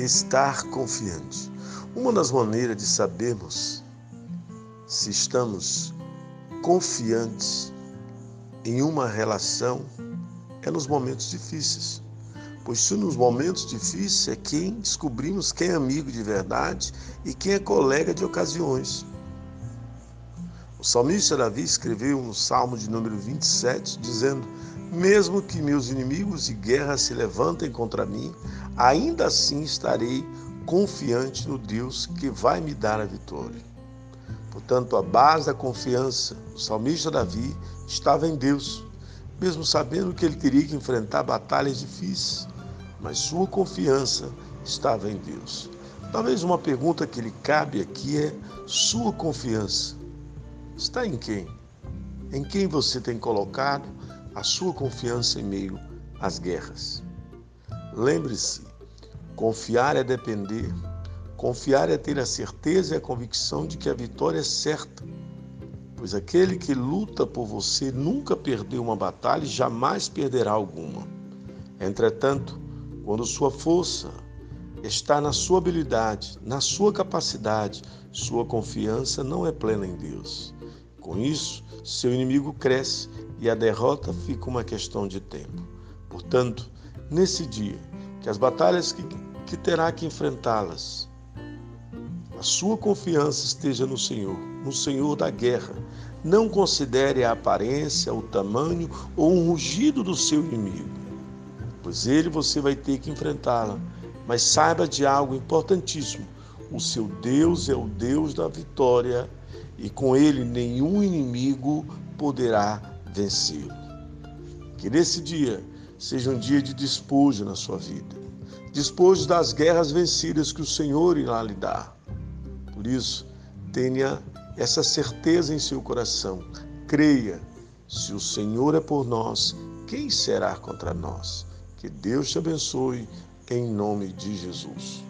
Estar confiante. Uma das maneiras de sabermos se estamos confiantes em uma relação é nos momentos difíceis. Pois se nos momentos difíceis é quem descobrimos quem é amigo de verdade e quem é colega de ocasiões. O salmista Davi escreveu no Salmo de número 27, dizendo: Mesmo que meus inimigos de guerra se levantem contra mim, ainda assim estarei confiante no Deus que vai me dar a vitória. Portanto, a base da confiança do salmista Davi estava em Deus, mesmo sabendo que ele teria que enfrentar batalhas difíceis, mas sua confiança estava em Deus. Talvez uma pergunta que lhe cabe aqui é: sua confiança está em quem? Em quem você tem colocado a sua confiança em meio às guerras? Lembre-se, confiar é depender, confiar é ter a certeza e a convicção de que a vitória é certa, pois aquele que luta por você nunca perdeu uma batalha e jamais perderá alguma. Entretanto, quando sua força está na sua habilidade, na sua capacidade, sua confiança não é plena em Deus. Com isso, seu inimigo cresce e a derrota fica uma questão de tempo. Portanto, nesse dia, que as batalhas que, que terá que enfrentá-las, a sua confiança esteja no Senhor, no Senhor da guerra. Não considere a aparência, o tamanho ou o rugido do seu inimigo, pois ele você vai ter que enfrentá-la. Mas saiba de algo importantíssimo: o seu Deus é o Deus da vitória e com ele nenhum inimigo poderá vencê-lo. Que nesse dia seja um dia de despojo na sua vida, despojo das guerras vencidas que o Senhor irá lhe dar. Por isso, tenha essa certeza em seu coração. Creia, se o Senhor é por nós, quem será contra nós? Que Deus te abençoe em nome de Jesus.